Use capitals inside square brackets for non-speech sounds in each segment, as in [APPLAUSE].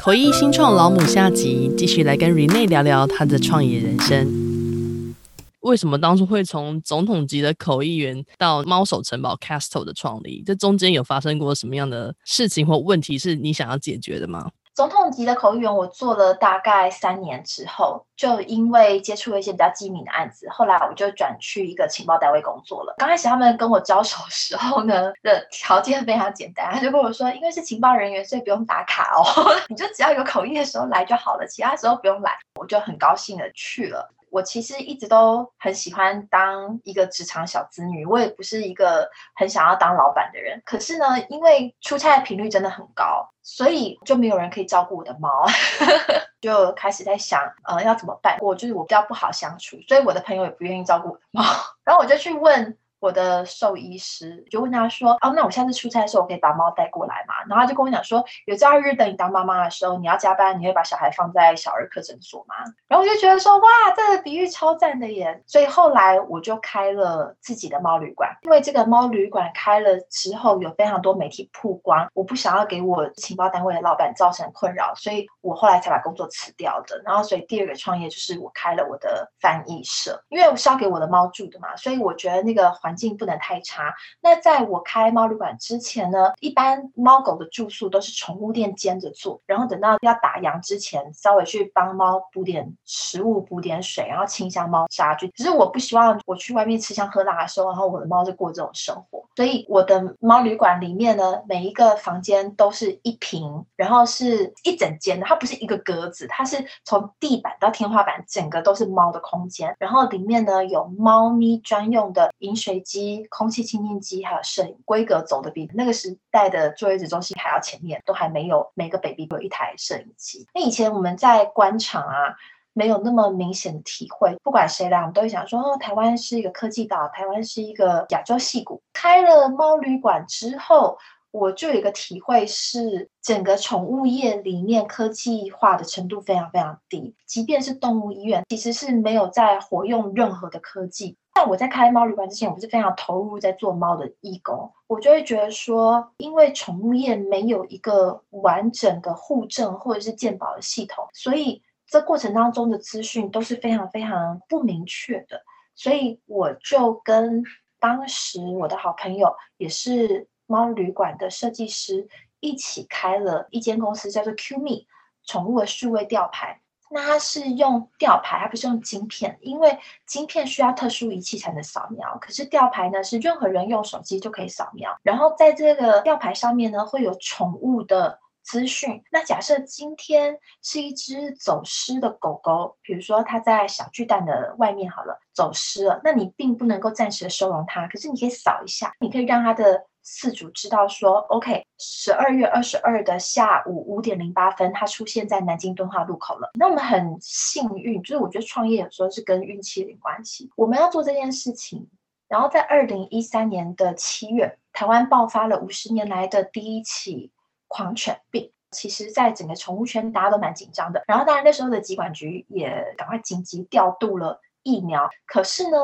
口译新创老母下集，继续来跟 Rene 聊聊她的创业人生。为什么当初会从总统级的口译员到猫手城堡 Castle 的创立？这中间有发生过什么样的事情或问题是你想要解决的吗？总统级的口译员，我做了大概三年之后，就因为接触了一些比较机密的案子，后来我就转去一个情报单位工作了。刚开始他们跟我招手的时候呢，的条件非常简单，他就跟我说，因为是情报人员，所以不用打卡哦，[LAUGHS] 你就只要有口译的时候来就好了，其他时候不用来。我就很高兴的去了。我其实一直都很喜欢当一个职场小资女，我也不是一个很想要当老板的人。可是呢，因为出差的频率真的很高，所以就没有人可以照顾我的猫，[LAUGHS] 就开始在想，呃，要怎么办？我就是我比较不好相处，所以我的朋友也不愿意照顾我的猫，[LAUGHS] 然后我就去问。我的兽医师就问他说：“哦，那我下次出差的时候，我可以把猫带过来嘛？”然后他就跟我讲说：“有朝一日等你当妈妈的时候，你要加班，你会把小孩放在小儿科诊所吗？”然后我就觉得说：“哇，这个比喻超赞的耶！”所以后来我就开了自己的猫旅馆。因为这个猫旅馆开了之后，有非常多媒体曝光，我不想要给我情报单位的老板造成困扰，所以我后来才把工作辞掉的。然后，所以第二个创业就是我开了我的翻译社，因为我是要给我的猫住的嘛，所以我觉得那个环。环境不能太差。那在我开猫旅馆之前呢，一般猫狗的住宿都是宠物店兼着做，然后等到要打烊之前，稍微去帮猫补点食物、补点水，然后清一下猫砂。就只是我不希望我去外面吃香喝辣的时候，然后我的猫就过这种生活。所以我的猫旅馆里面呢，每一个房间都是一平，然后是一整间的，它不是一个格子，它是从地板到天花板，整个都是猫的空间。然后里面呢，有猫咪专用的饮水机、空气清净机，还有摄影，规格走的比那个时代的坐月子中心还要前面，都还没有每个 baby 都有一台摄影机。那以前我们在官场啊，没有那么明显的体会，不管谁来，我们都会想说，哦，台湾是一个科技岛，台湾是一个亚洲戏谷。开了猫旅馆之后，我就有一个体会是，整个宠物业里面科技化的程度非常非常低，即便是动物医院，其实是没有在活用任何的科技。但我在开猫旅馆之前，我是非常投入在做猫的义工，我就会觉得说，因为宠物业没有一个完整的护证或者是鉴保的系统，所以这过程当中的资讯都是非常非常不明确的。所以我就跟当时我的好朋友，也是猫旅馆的设计师，一起开了一间公司，叫做 QME 宠物的数位吊牌。那它是用吊牌，它不是用晶片，因为晶片需要特殊仪器才能扫描。可是吊牌呢，是任何人用手机就可以扫描。然后在这个吊牌上面呢，会有宠物的资讯。那假设今天是一只走失的狗狗，比如说它在小巨蛋的外面好了，走失了，那你并不能够暂时的收容它，可是你可以扫一下，你可以让它的。四组知道说，OK，十二月二十二的下午五点零八分，它出现在南京敦化路口了。那我们很幸运，就是我觉得创业有时候是跟运气有关系。我们要做这件事情，然后在二零一三年的七月，台湾爆发了五十年来的第一起狂犬病。其实，在整个宠物圈，大家都蛮紧张的。然后，当然那时候的疾管局也赶快紧急调度了疫苗。可是呢，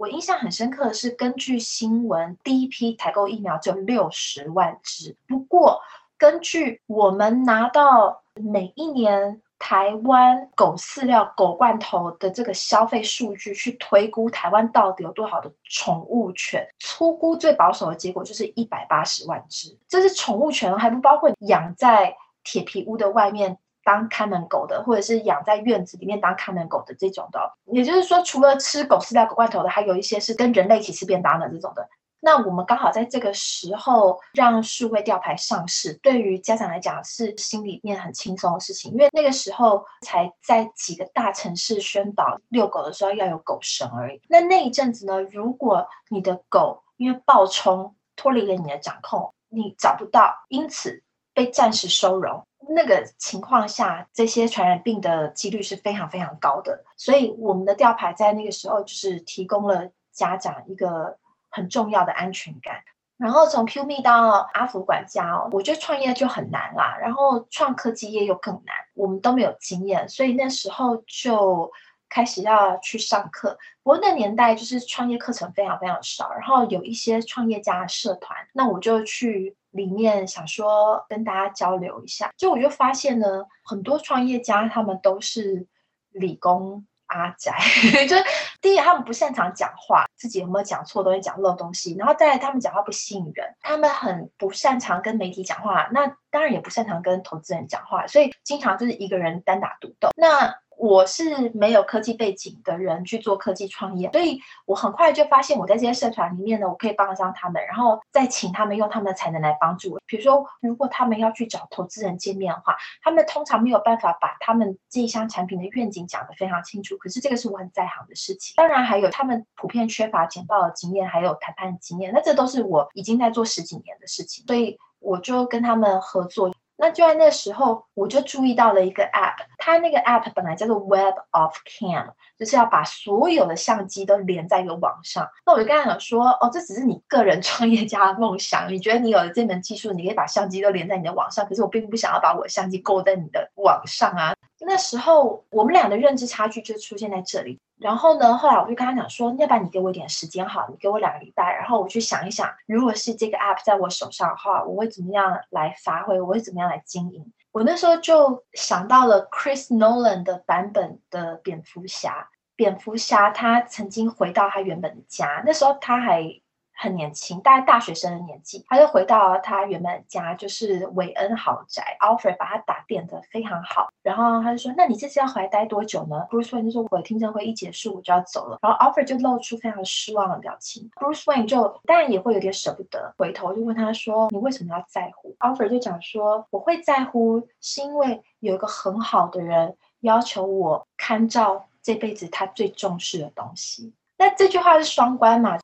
我印象很深刻的是，根据新闻，第一批采购疫苗就六十万只。不过，根据我们拿到每一年台湾狗饲料、狗罐头的这个消费数据去推估，台湾到底有多少的宠物犬，粗估最保守的结果就是一百八十万只。这是宠物犬，还不包括养在铁皮屋的外面。当看门狗的，或者是养在院子里面当看门狗的这种的，也就是说，除了吃狗饲料、狗罐头的，还有一些是跟人类一起吃便当的这种的。那我们刚好在这个时候让数位吊牌上市，对于家长来讲是心里面很轻松的事情，因为那个时候才在几个大城市宣导遛狗的时候要有狗绳而已。那那一阵子呢，如果你的狗因为暴冲脱离了你的掌控，你找不到，因此被暂时收容。那个情况下，这些传染病的几率是非常非常高的，所以我们的吊牌在那个时候就是提供了家长一个很重要的安全感。然后从 QME 到阿福管家哦，我觉得创业就很难啦，然后创科技业又更难，我们都没有经验，所以那时候就开始要去上课。不过那年代就是创业课程非常非常少，然后有一些创业家社团，那我就去里面想说跟大家交流一下。就我就发现呢，很多创业家他们都是理工。阿宅，[LAUGHS] 就是第一，他们不擅长讲话，自己有没有讲错东西，讲漏东西，然后再来，他们讲话不吸引人，他们很不擅长跟媒体讲话，那当然也不擅长跟投资人讲话，所以经常就是一个人单打独斗。那我是没有科技背景的人去做科技创业，所以我很快就发现我在这些社团里面呢，我可以帮得上他们，然后再请他们用他们的才能来帮助我。比如说，如果他们要去找投资人见面的话，他们通常没有办法把他们这一项产品的愿景讲得非常清楚。可是这个是我很在行的事情。当然还有他们普遍缺乏简报的经验，还有谈判的经验，那这都是我已经在做十几年的事情，所以我就跟他们合作。那就在那时候，我就注意到了一个 app，它那个 app 本来叫做 Web of Cam，就是要把所有的相机都连在一个网上。那我就跟他讲说，哦，这只是你个人创业家的梦想，你觉得你有了这门技术，你可以把相机都连在你的网上，可是我并不想要把我的相机勾在你的网上啊。那时候我们俩的认知差距就出现在这里。然后呢，后来我就跟他讲说，要不然你给我一点时间好，你给我两个礼拜，然后我去想一想，如果是这个 app 在我手上的话，我会怎么样来发挥，我会怎么样来经营。我那时候就想到了 Chris Nolan 的版本的蝙蝠侠，蝙蝠侠他曾经回到他原本的家，那时候他还。很年轻，大概大学生的年纪，他就回到他原本家，就是韦恩豪宅。Alfred 把他打点得非常好，然后他就说：“那你这次要回来待多久呢？”Bruce Wayne 就说：“我的听证会一结束，我就要走了。”然后 Alfred 就露出非常失望的表情。Bruce Wayne 就当然也会有点舍不得，回头就问他说：“你为什么要在乎？”Alfred 就讲说：“我会在乎，是因为有一个很好的人要求我看照这辈子他最重视的东西。”那这句话是双关嘛？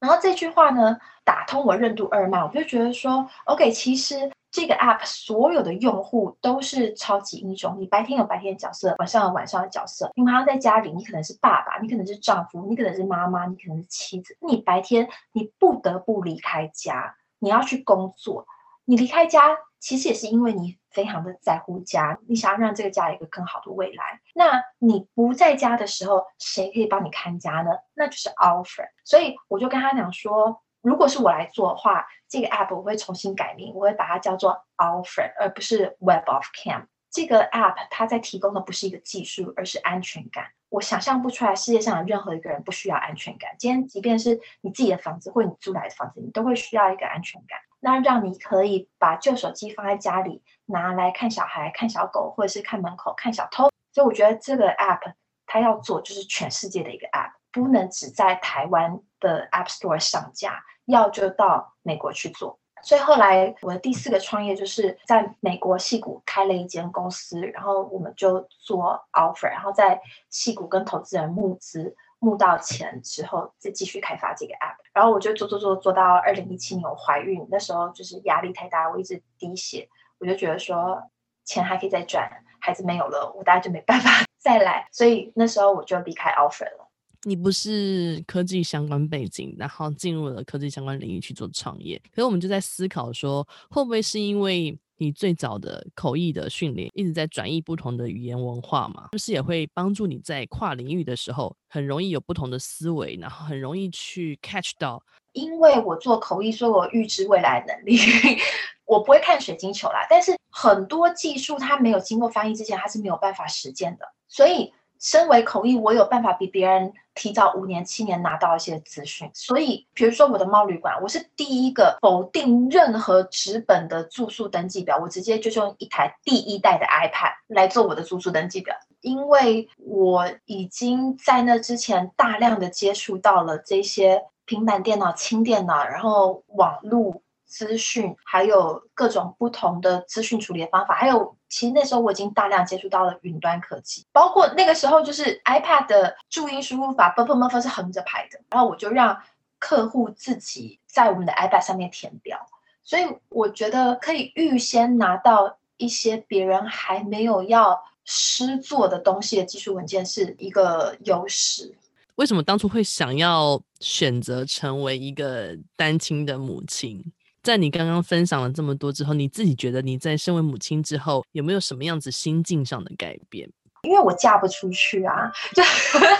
然后这句话呢，打通我任督二脉，我就觉得说，OK，其实这个 app 所有的用户都是超级英雄。你白天有白天的角色，晚上有晚上的角色。你晚上在家里，你可能是爸爸，你可能是丈夫，你可能是妈妈，你可能是妻子。你白天你不得不离开家，你要去工作。你离开家，其实也是因为你非常的在乎家，你想要让这个家有一个更好的未来。那你不在家的时候，谁可以帮你看家呢？那就是 Alfred。所以我就跟他讲说，如果是我来做的话，这个 app 我会重新改名，我会把它叫做 Alfred，而不是 Web of Cam。这个 app 它在提供的不是一个技术，而是安全感。我想象不出来世界上有任何一个人不需要安全感。今天即便是你自己的房子或你租来的房子，你都会需要一个安全感。那让你可以把旧手机放在家里，拿来看小孩、看小狗，或者是看门口、看小偷。所以我觉得这个 app 它要做就是全世界的一个 app，不能只在台湾的 App Store 上架，要就到美国去做。所以后来我的第四个创业就是在美国戏谷开了一间公司，然后我们就做 Offer，然后在戏谷跟投资人募资。募到钱之后，再继续开发这个 app，然后我就做做做做到二零一七年我怀孕，那时候就是压力太大，我一直滴血，我就觉得说钱还可以再赚，孩子没有了，我大概就没办法 [LAUGHS] 再来，所以那时候我就离开 offer 了。你不是科技相关背景，然后进入了科技相关领域去做创业，可是我们就在思考说，会不会是因为？你最早的口译的训练一直在转译不同的语言文化嘛，是不是也会帮助你在跨领域的时候很容易有不同的思维，然后很容易去 catch 到？因为我做口译，所以我预知未来能力。[LAUGHS] 我不会看水晶球啦，但是很多技术它没有经过翻译之前，它是没有办法实践的，所以。身为口译，我有办法比别人提早五年、七年拿到一些资讯。所以，比如说我的猫旅馆，我是第一个否定任何纸本的住宿登记表，我直接就用一台第一代的 iPad 来做我的住宿登记表，因为我已经在那之前大量的接触到了这些平板电脑、轻电脑，然后网络。资讯，还有各种不同的资讯处理的方法，还有其实那时候我已经大量接触到了云端科技，包括那个时候就是 iPad 的注音输入法 b u b b l e Muffer 是横着排的，然后我就让客户自己在我们的 iPad 上面填表，所以我觉得可以预先拿到一些别人还没有要师做的东西的技术文件是一个优势。为什么当初会想要选择成为一个单亲的母亲？在你刚刚分享了这么多之后，你自己觉得你在身为母亲之后有没有什么样子心境上的改变？因为我嫁不出去啊，就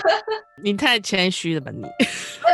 [LAUGHS] 你太谦虚了吧你？[LAUGHS] 呃，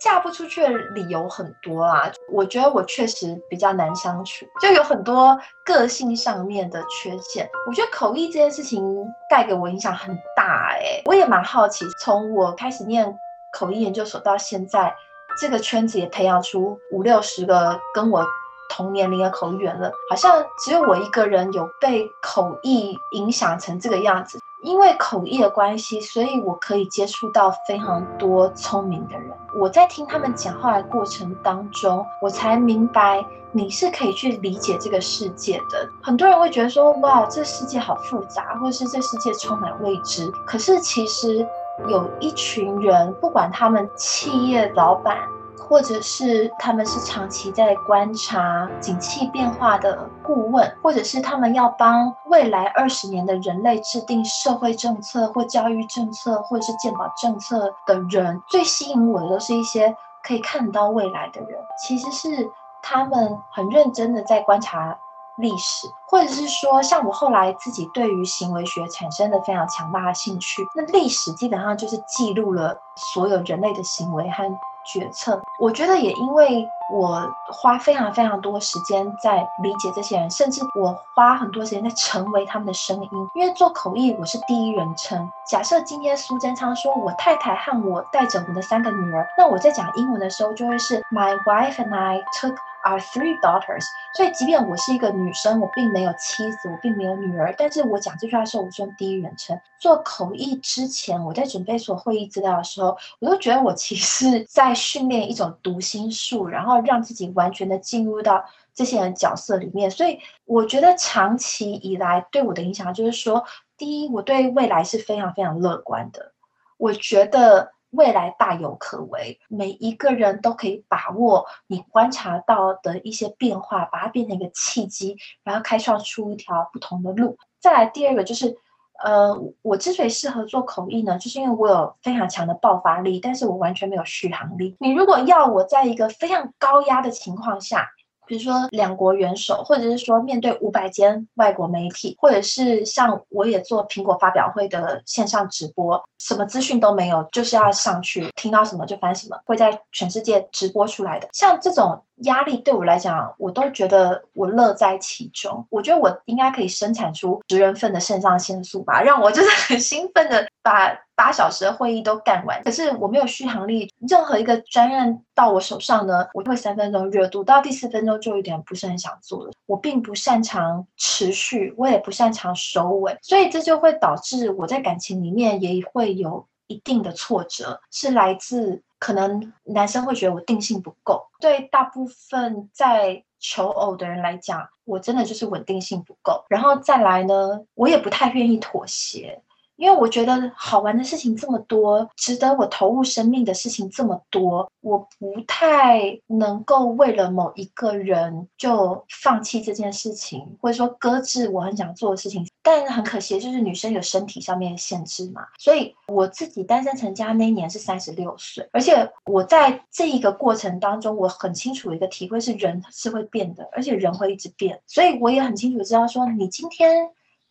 嫁不出去的理由很多啊，我觉得我确实比较难相处，就有很多个性上面的缺陷。我觉得口译这件事情带给我影响很大哎、欸，我也蛮好奇，从我开始念口译研究所到现在，这个圈子也培养出五六十个跟我。同年龄的口译员了，好像只有我一个人有被口译影响成这个样子。因为口译的关系，所以我可以接触到非常多聪明的人。我在听他们讲话的过程当中，我才明白你是可以去理解这个世界的。很多人会觉得说，哇，这世界好复杂，或者是这世界充满未知。可是其实有一群人，不管他们企业老板。或者是他们是长期在观察景气变化的顾问，或者是他们要帮未来二十年的人类制定社会政策或教育政策，或者是健保政策的人，最吸引我的都是一些可以看到未来的人。其实是他们很认真的在观察历史，或者是说，像我后来自己对于行为学产生了非常强大的兴趣。那历史基本上就是记录了所有人类的行为和。决策，我觉得也因为我花非常非常多时间在理解这些人，甚至我花很多时间在成为他们的声音。因为做口译，我是第一人称。假设今天苏贞昌说我太太和我带着我的三个女儿，那我在讲英文的时候就会是 My wife and I took our three daughters。所以，即便我是一个女生，我并没有妻子，我并没有女儿，但是我讲这句话的时候，我是用第一人称。做口译之前，我在准备所会议资料的时候，我都觉得我其实在训练一种读心术，然后让自己完全的进入到这些人角色里面。所以，我觉得长期以来对我的影响就是说，第一，我对未来是非常非常乐观的。我觉得。未来大有可为，每一个人都可以把握你观察到的一些变化，把它变成一个契机，然后开创出一条不同的路。再来第二个就是，呃，我之所以适合做口译呢，就是因为我有非常强的爆发力，但是我完全没有续航力。你如果要我在一个非常高压的情况下，比如说两国元首，或者是说面对五百间外国媒体，或者是像我也做苹果发表会的线上直播，什么资讯都没有，就是要上去听到什么就翻什么，会在全世界直播出来的。像这种压力对我来讲，我都觉得我乐在其中。我觉得我应该可以生产出十人份的肾上腺素吧，让我就是很兴奋的把。八小时的会议都干完，可是我没有续航力。任何一个专案到我手上呢，我会三分钟热度，到第四分钟就有点不是很想做了。我并不擅长持续，我也不擅长收尾，所以这就会导致我在感情里面也会有一定的挫折，是来自可能男生会觉得我定性不够。对大部分在求偶的人来讲，我真的就是稳定性不够。然后再来呢，我也不太愿意妥协。因为我觉得好玩的事情这么多，值得我投入生命的事情这么多，我不太能够为了某一个人就放弃这件事情，或者说搁置我很想做的事情。但很可惜，就是女生有身体上面的限制嘛。所以我自己单身成家那一年是三十六岁，而且我在这一个过程当中，我很清楚一个体会是人是会变的，而且人会一直变。所以我也很清楚知道说，你今天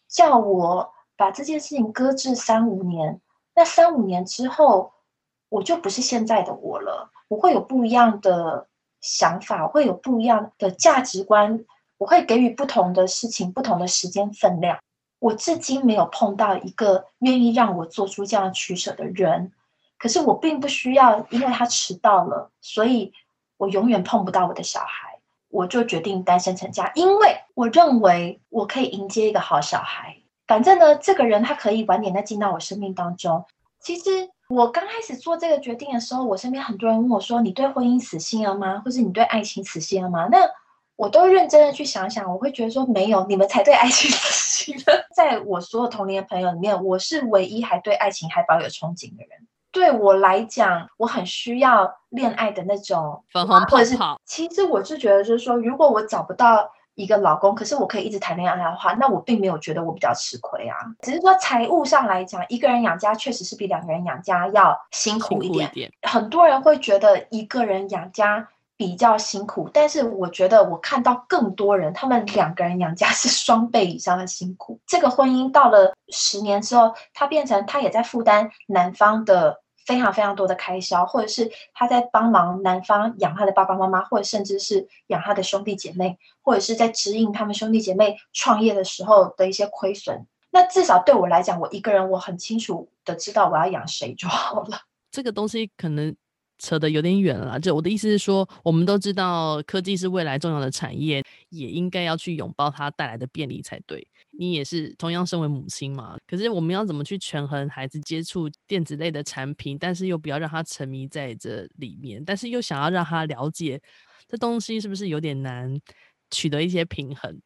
叫我。把这件事情搁置三五年，那三五年之后，我就不是现在的我了。我会有不一样的想法，会有不一样的价值观，我会给予不同的事情不同的时间分量。我至今没有碰到一个愿意让我做出这样取舍的人，可是我并不需要，因为他迟到了，所以我永远碰不到我的小孩，我就决定单身成家，因为我认为我可以迎接一个好小孩。反正呢，这个人他可以晚点再进到我生命当中。其实我刚开始做这个决定的时候，我身边很多人问我说：“你对婚姻死心了吗？或是你对爱情死心了吗？”那我都认真的去想想，我会觉得说没有，你们才对爱情死心了。[LAUGHS] 在我所有同龄的朋友里面，我是唯一还对爱情还抱有憧憬的人。对我来讲，我很需要恋爱的那种粉红泡泡，或者是其实我是觉得就是说，如果我找不到。一个老公，可是我可以一直谈恋爱的话，那我并没有觉得我比较吃亏啊。只是说财务上来讲，一个人养家确实是比两个人养家要辛苦一点。一点很多人会觉得一个人养家比较辛苦，但是我觉得我看到更多人，他们两个人养家是双倍以上的辛苦。这个婚姻到了十年之后，他变成他也在负担男方的非常非常多的开销，或者是他在帮忙男方养他的爸爸妈妈，或者甚至是养他的兄弟姐妹，或者是在指引他们兄弟姐妹创业的时候的一些亏损。那至少对我来讲，我一个人我很清楚的知道我要养谁就好了。这个东西可能扯得有点远了，就我的意思是说，我们都知道科技是未来重要的产业，也应该要去拥抱它带来的便利才对。你也是同样身为母亲嘛，可是我们要怎么去权衡孩子接触电子类的产品，但是又不要让他沉迷在这里面，但是又想要让他了解这东西是不是有点难取得一些平衡？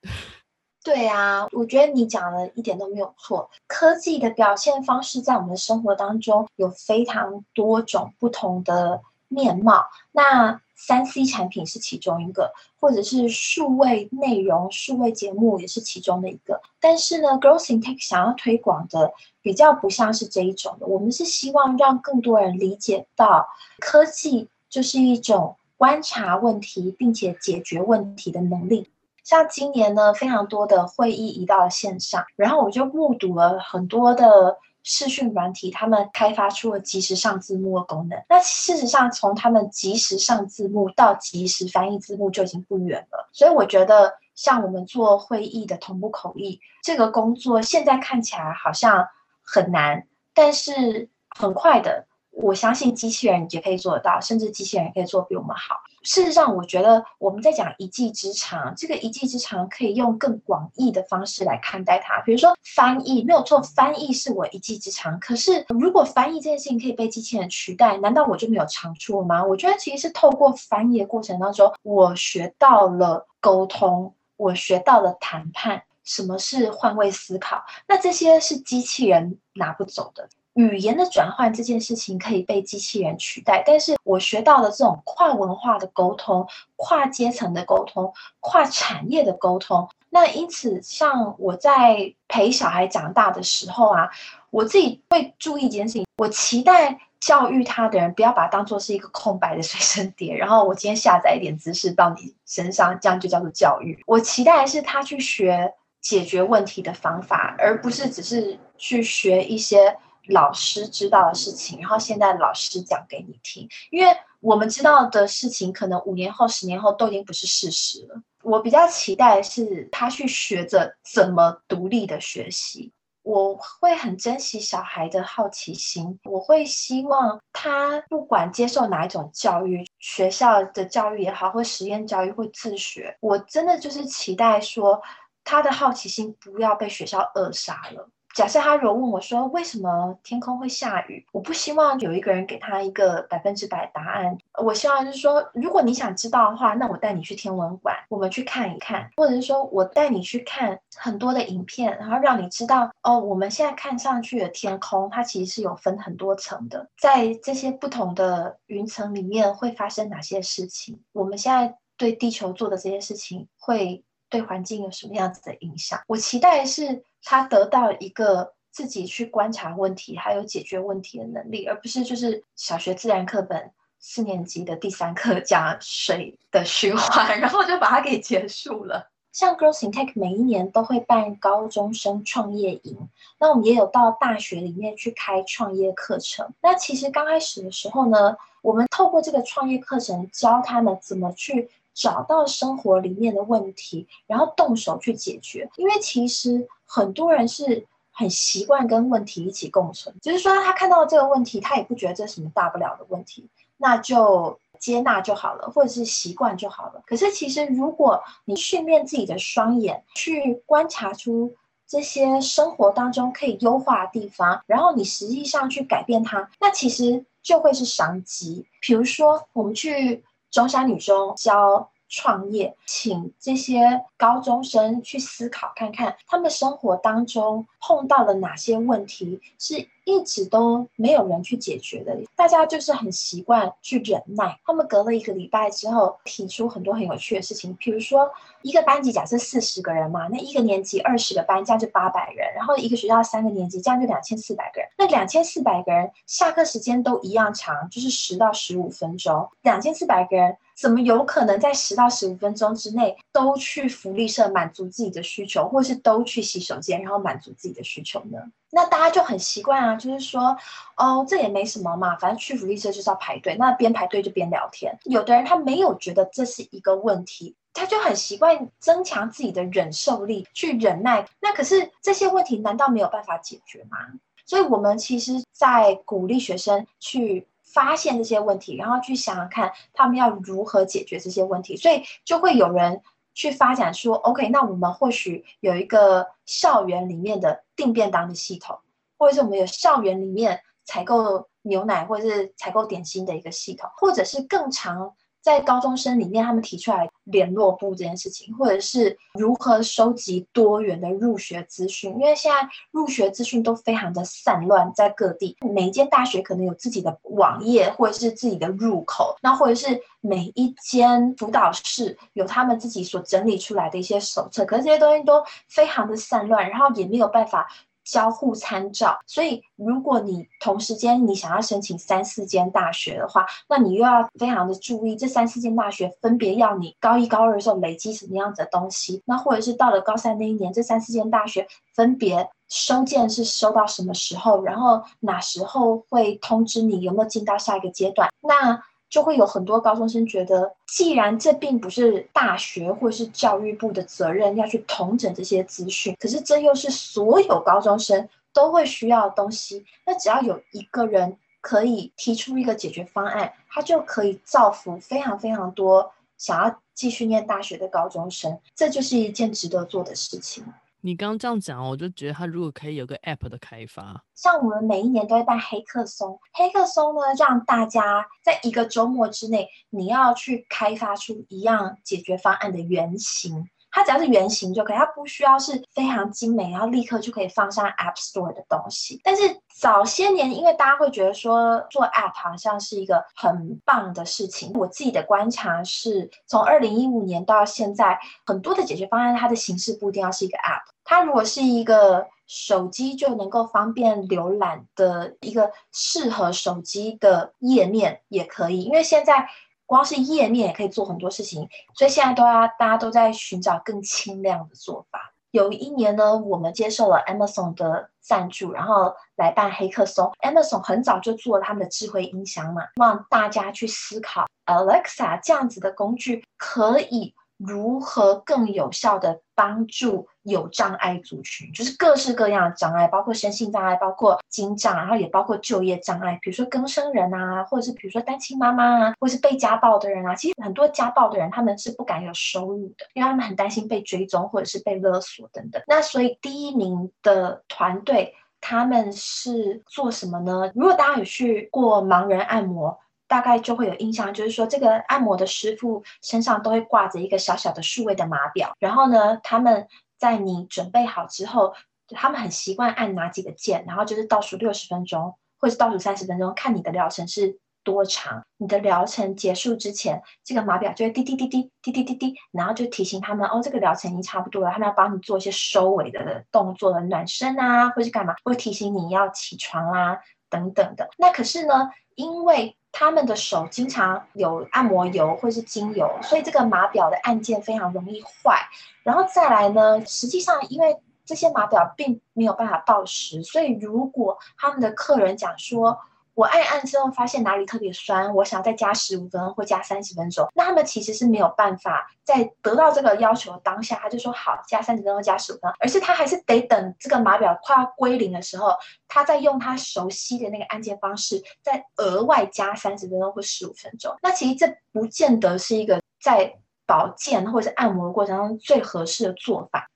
对啊，我觉得你讲的一点都没有错。科技的表现方式在我们的生活当中有非常多种不同的面貌。那三 C 产品是其中一个，或者是数位内容、数位节目也是其中的一个。但是呢，Girls in Tech 想要推广的比较不像是这一种的。我们是希望让更多人理解到，科技就是一种观察问题并且解决问题的能力。像今年呢，非常多的会议移到了线上，然后我就目睹了很多的视讯软体，他们开发出了即时上字幕的功能。那事实上，从他们即时上字幕到即时翻译字幕就已经不远了。所以我觉得，像我们做会议的同步口译这个工作，现在看起来好像很难，但是很快的。我相信机器人也可以做得到，甚至机器人也可以做比我们好。事实上，我觉得我们在讲一技之长，这个一技之长可以用更广义的方式来看待它。比如说翻译，没有错，翻译是我一技之长。可是如果翻译这件事情可以被机器人取代，难道我就没有长处了吗？我觉得其实是透过翻译的过程当中，我学到了沟通，我学到了谈判，什么是换位思考，那这些是机器人拿不走的。语言的转换这件事情可以被机器人取代，但是我学到的这种跨文化的沟通、跨阶层的沟通、跨产业的沟通，那因此，像我在陪小孩长大的时候啊，我自己会注意一件事情，我期待教育他的人不要把它当做是一个空白的随身碟，然后我今天下载一点知识到你身上，这样就叫做教育。我期待的是他去学解决问题的方法，而不是只是去学一些。老师知道的事情，然后现在老师讲给你听，因为我们知道的事情，可能五年后、十年后都已经不是事实了。我比较期待的是他去学着怎么独立的学习。我会很珍惜小孩的好奇心，我会希望他不管接受哪一种教育，学校的教育也好，或实验教育，会自学。我真的就是期待说，他的好奇心不要被学校扼杀了。假设他如果问我说，为什么天空会下雨，我不希望有一个人给他一个百分之百答案。我希望是说，如果你想知道的话，那我带你去天文馆，我们去看一看，或者是说我带你去看很多的影片，然后让你知道哦，我们现在看上去的天空，它其实是有分很多层的，在这些不同的云层里面会发生哪些事情？我们现在对地球做的这些事情会对环境有什么样子的影响？我期待是。他得到一个自己去观察问题，还有解决问题的能力，而不是就是小学自然课本四年级的第三课讲水的循环，[LAUGHS] 然后就把它给结束了。像 Girls in Tech 每一年都会办高中生创业营，那我们也有到大学里面去开创业课程。那其实刚开始的时候呢，我们透过这个创业课程教他们怎么去。找到生活里面的问题，然后动手去解决。因为其实很多人是很习惯跟问题一起共存，就是说他看到这个问题，他也不觉得这是什么大不了的问题，那就接纳就好了，或者是习惯就好了。可是其实如果你训练自己的双眼，去观察出这些生活当中可以优化的地方，然后你实际上去改变它，那其实就会是商机。比如说我们去。中山女中教创业，请这些高中生去思考看看，他们生活当中碰到了哪些问题，是一直都没有人去解决的，大家就是很习惯去忍耐。他们隔了一个礼拜之后，提出很多很有趣的事情，比如说一个班级假设四十个人嘛，那一个年级二十个班，这样就八百人，然后一个学校三个年级，这样就两千四百个人。那两千四百个人下课时间都一样长，就是十到十五分钟。两千四百个人。怎么有可能在十到十五分钟之内都去福利社满足自己的需求，或是都去洗手间然后满足自己的需求呢？那大家就很习惯啊，就是说，哦，这也没什么嘛，反正去福利社就是要排队，那边排队就边聊天。有的人他没有觉得这是一个问题，他就很习惯增强自己的忍受力去忍耐。那可是这些问题难道没有办法解决吗？所以我们其实在鼓励学生去。发现这些问题，然后去想想看他们要如何解决这些问题，所以就会有人去发展说，OK，那我们或许有一个校园里面的订便当的系统，或者是我们有校园里面采购牛奶或者是采购点心的一个系统，或者是更长。在高中生里面，他们提出来联络部这件事情，或者是如何收集多元的入学资讯，因为现在入学资讯都非常的散乱在各地，每一间大学可能有自己的网页，或者是自己的入口，那或者是每一间辅导室有他们自己所整理出来的一些手册，可是这些东西都非常的散乱，然后也没有办法。交互参照，所以如果你同时间你想要申请三四间大学的话，那你又要非常的注意这三四间大学分别要你高一高二的时候累积什么样子的东西，那或者是到了高三那一年，这三四间大学分别收件是收到什么时候，然后哪时候会通知你有没有进到下一个阶段，那。就会有很多高中生觉得，既然这并不是大学或是教育部的责任要去统整这些资讯，可是这又是所有高中生都会需要的东西。那只要有一个人可以提出一个解决方案，他就可以造福非常非常多想要继续念大学的高中生。这就是一件值得做的事情。你刚刚这样讲，我就觉得他如果可以有个 App 的开发，像我们每一年都会办黑客松，黑客松呢，让大家在一个周末之内，你要去开发出一样解决方案的原型。它只要是原型就可以，它不需要是非常精美，然后立刻就可以放上 App Store 的东西。但是早些年，因为大家会觉得说做 App 好像是一个很棒的事情。我自己的观察是，从二零一五年到现在，很多的解决方案它的形式不一定要是一个 App，它如果是一个手机就能够方便浏览的一个适合手机的页面也可以，因为现在。光是页面也可以做很多事情，所以现在都要大家都在寻找更轻量的做法。有一年呢，我们接受了 Amazon 的赞助，然后来办黑客松。Amazon 很早就做了他们的智慧音箱嘛，让大家去思考 Alexa 这样子的工具可以。如何更有效地帮助有障碍族群，就是各式各样的障碍，包括身心障碍，包括精障，然后也包括就业障碍，比如说更生人啊，或者是比如说单亲妈妈啊，或者是被家暴的人啊。其实很多家暴的人他们是不敢有收入的，因为他们很担心被追踪或者是被勒索等等。那所以第一名的团队他们是做什么呢？如果大家有去过盲人按摩。大概就会有印象，就是说这个按摩的师傅身上都会挂着一个小小的数位的码表，然后呢，他们在你准备好之后，他们很习惯按哪几个键，然后就是倒数六十分钟，或者倒数三十分钟，看你的疗程是多长。你的疗程结束之前，这个码表就会滴滴滴滴滴滴滴滴，然后就提醒他们哦，这个疗程已经差不多了，他们要帮你做一些收尾的动作的暖身啊，或是干嘛，会提醒你要起床啦、等等的。那可是呢，因为他们的手经常有按摩油或是精油，所以这个码表的按键非常容易坏。然后再来呢，实际上因为这些码表并没有办法报时，所以如果他们的客人讲说，我按一按之后发现哪里特别酸，我想再加十五分钟或加三十分钟，那他们其实是没有办法在得到这个要求的当下，他就说好，加三十分钟加十五分钟，而是他还是得等这个码表快要归零的时候，他再用他熟悉的那个按键方式，再额外加三十分钟或十五分钟。那其实这不见得是一个在保健或者是按摩的过程当中最合适的做法。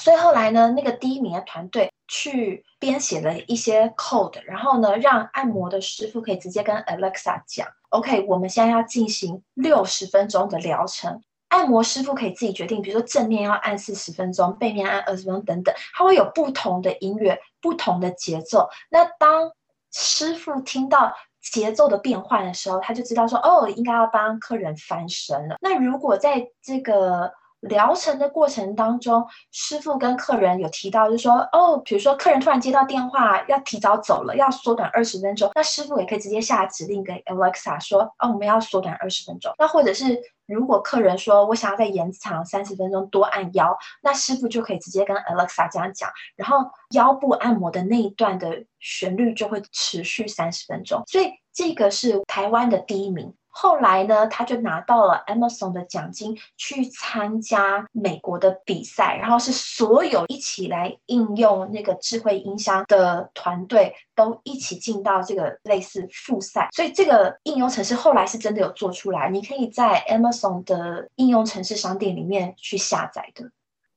所以后来呢，那个第一名的团队去编写了一些 code，然后呢，让按摩的师傅可以直接跟 Alexa 讲，OK，我们现在要进行六十分钟的疗程。按摩师傅可以自己决定，比如说正面要按四十分钟，背面按二十分钟等等，它会有不同的音乐、不同的节奏。那当师傅听到节奏的变换的时候，他就知道说，哦，应该要帮客人翻身了。那如果在这个疗程的过程当中，师傅跟客人有提到，就是说，哦，比如说客人突然接到电话要提早走了，要缩短二十分钟，那师傅也可以直接下指令给 Alexa 说，哦，我们要缩短二十分钟。那或者是如果客人说我想要再延长三十分钟，多按腰，那师傅就可以直接跟 Alexa 这样讲，然后腰部按摩的那一段的旋律就会持续三十分钟。所以这个是台湾的第一名。后来呢，他就拿到了 Amazon 的奖金，去参加美国的比赛，然后是所有一起来应用那个智慧音箱的团队都一起进到这个类似复赛，所以这个应用程式后来是真的有做出来，你可以在 Amazon 的应用程式商店里面去下载的。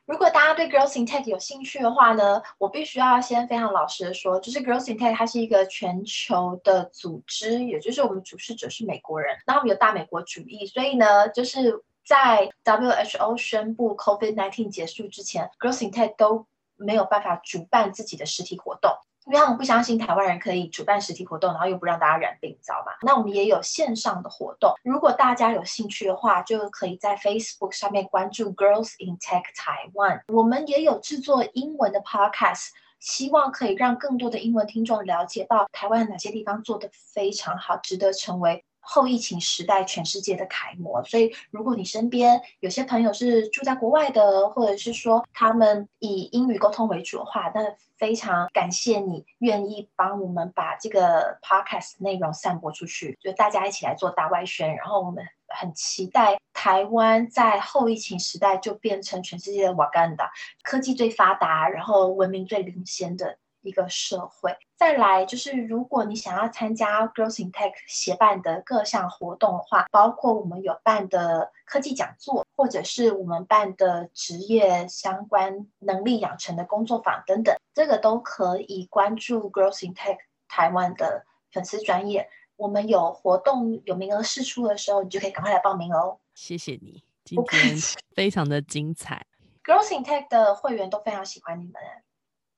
如果大家对 Girls in Tech 有兴趣的话呢，我必须要先非常老实的说，就是 Girls in Tech 它是一个全球的组织，也就是我们主事者是美国人，那我们有大美国主义，所以呢，就是在 WHO 宣布 COVID-19 结束之前，Girls in Tech 都没有办法主办自己的实体活动。因为他们不相信台湾人可以主办实体活动，然后又不让大家染病，你知道吧？那我们也有线上的活动，如果大家有兴趣的话，就可以在 Facebook 上面关注 Girls in Tech Taiwan。我们也有制作英文的 Podcast，希望可以让更多的英文听众了解到台湾哪些地方做得非常好，值得成为后疫情时代全世界的楷模。所以，如果你身边有些朋友是住在国外的，或者是说他们以英语沟通为主的话，那非常感谢你愿意帮我们把这个 podcast 内容散播出去，就大家一起来做大外宣。然后我们很期待台湾在后疫情时代就变成全世界的瓦干达，科技最发达，然后文明最领先的一个社会。再来就是，如果你想要参加 Girls in Tech 协办的各项活动的话，包括我们有办的科技讲座，或者是我们办的职业相关能力养成的工作坊等等，这个都可以关注 Girls in Tech 台湾的粉丝专业。我们有活动有名额释出的时候，你就可以赶快来报名哦。谢谢你，今天非常的精彩。Girls in Tech 的会员都非常喜欢你们，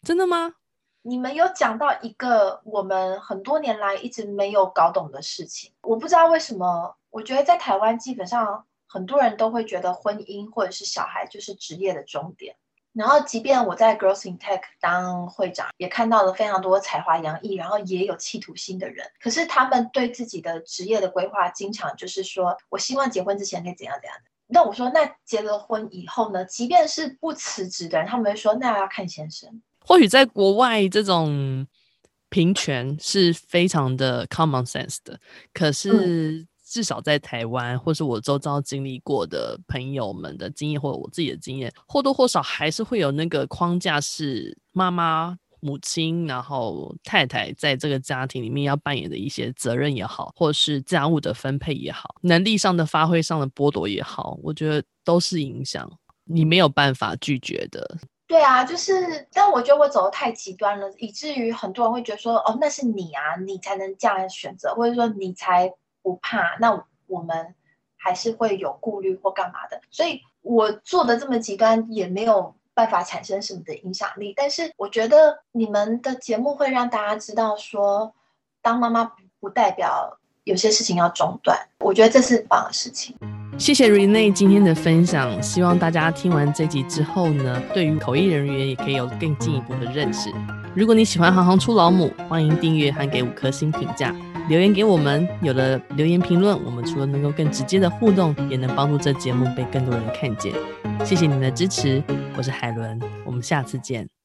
真的吗？你们有讲到一个我们很多年来一直没有搞懂的事情，我不知道为什么。我觉得在台湾，基本上很多人都会觉得婚姻或者是小孩就是职业的终点。然后，即便我在 Girls in Tech 当会长，也看到了非常多才华洋溢，然后也有企图心的人。可是他们对自己的职业的规划，经常就是说：“我希望结婚之前可以怎样怎样的。”那我说：“那结了婚以后呢？即便是不辞职的人，他们会说：‘那要看先生。’”或许在国外，这种平权是非常的 common sense 的，可是至少在台湾，或是我周遭经历过的朋友们的经验，或者我自己的经验，或多或少还是会有那个框架，是妈妈、母亲，然后太太在这个家庭里面要扮演的一些责任也好，或是家务的分配也好，能力上的发挥上的剥夺也好，我觉得都是影响，你没有办法拒绝的。对啊，就是，但我觉得我走得太极端了，以至于很多人会觉得说，哦，那是你啊，你才能这样选择，或者说你才不怕，那我们还是会有顾虑或干嘛的。所以我做的这么极端，也没有办法产生什么的影响力。但是我觉得你们的节目会让大家知道说，当妈妈不代表有些事情要中断，我觉得这是棒的事情。谢谢 Renee 今天的分享，希望大家听完这集之后呢，对于口译人员也可以有更进一步的认识。如果你喜欢行行出老母，欢迎订阅和给五颗星评价，留言给我们。有了留言评论，我们除了能够更直接的互动，也能帮助这节目被更多人看见。谢谢你们的支持，我是海伦，我们下次见。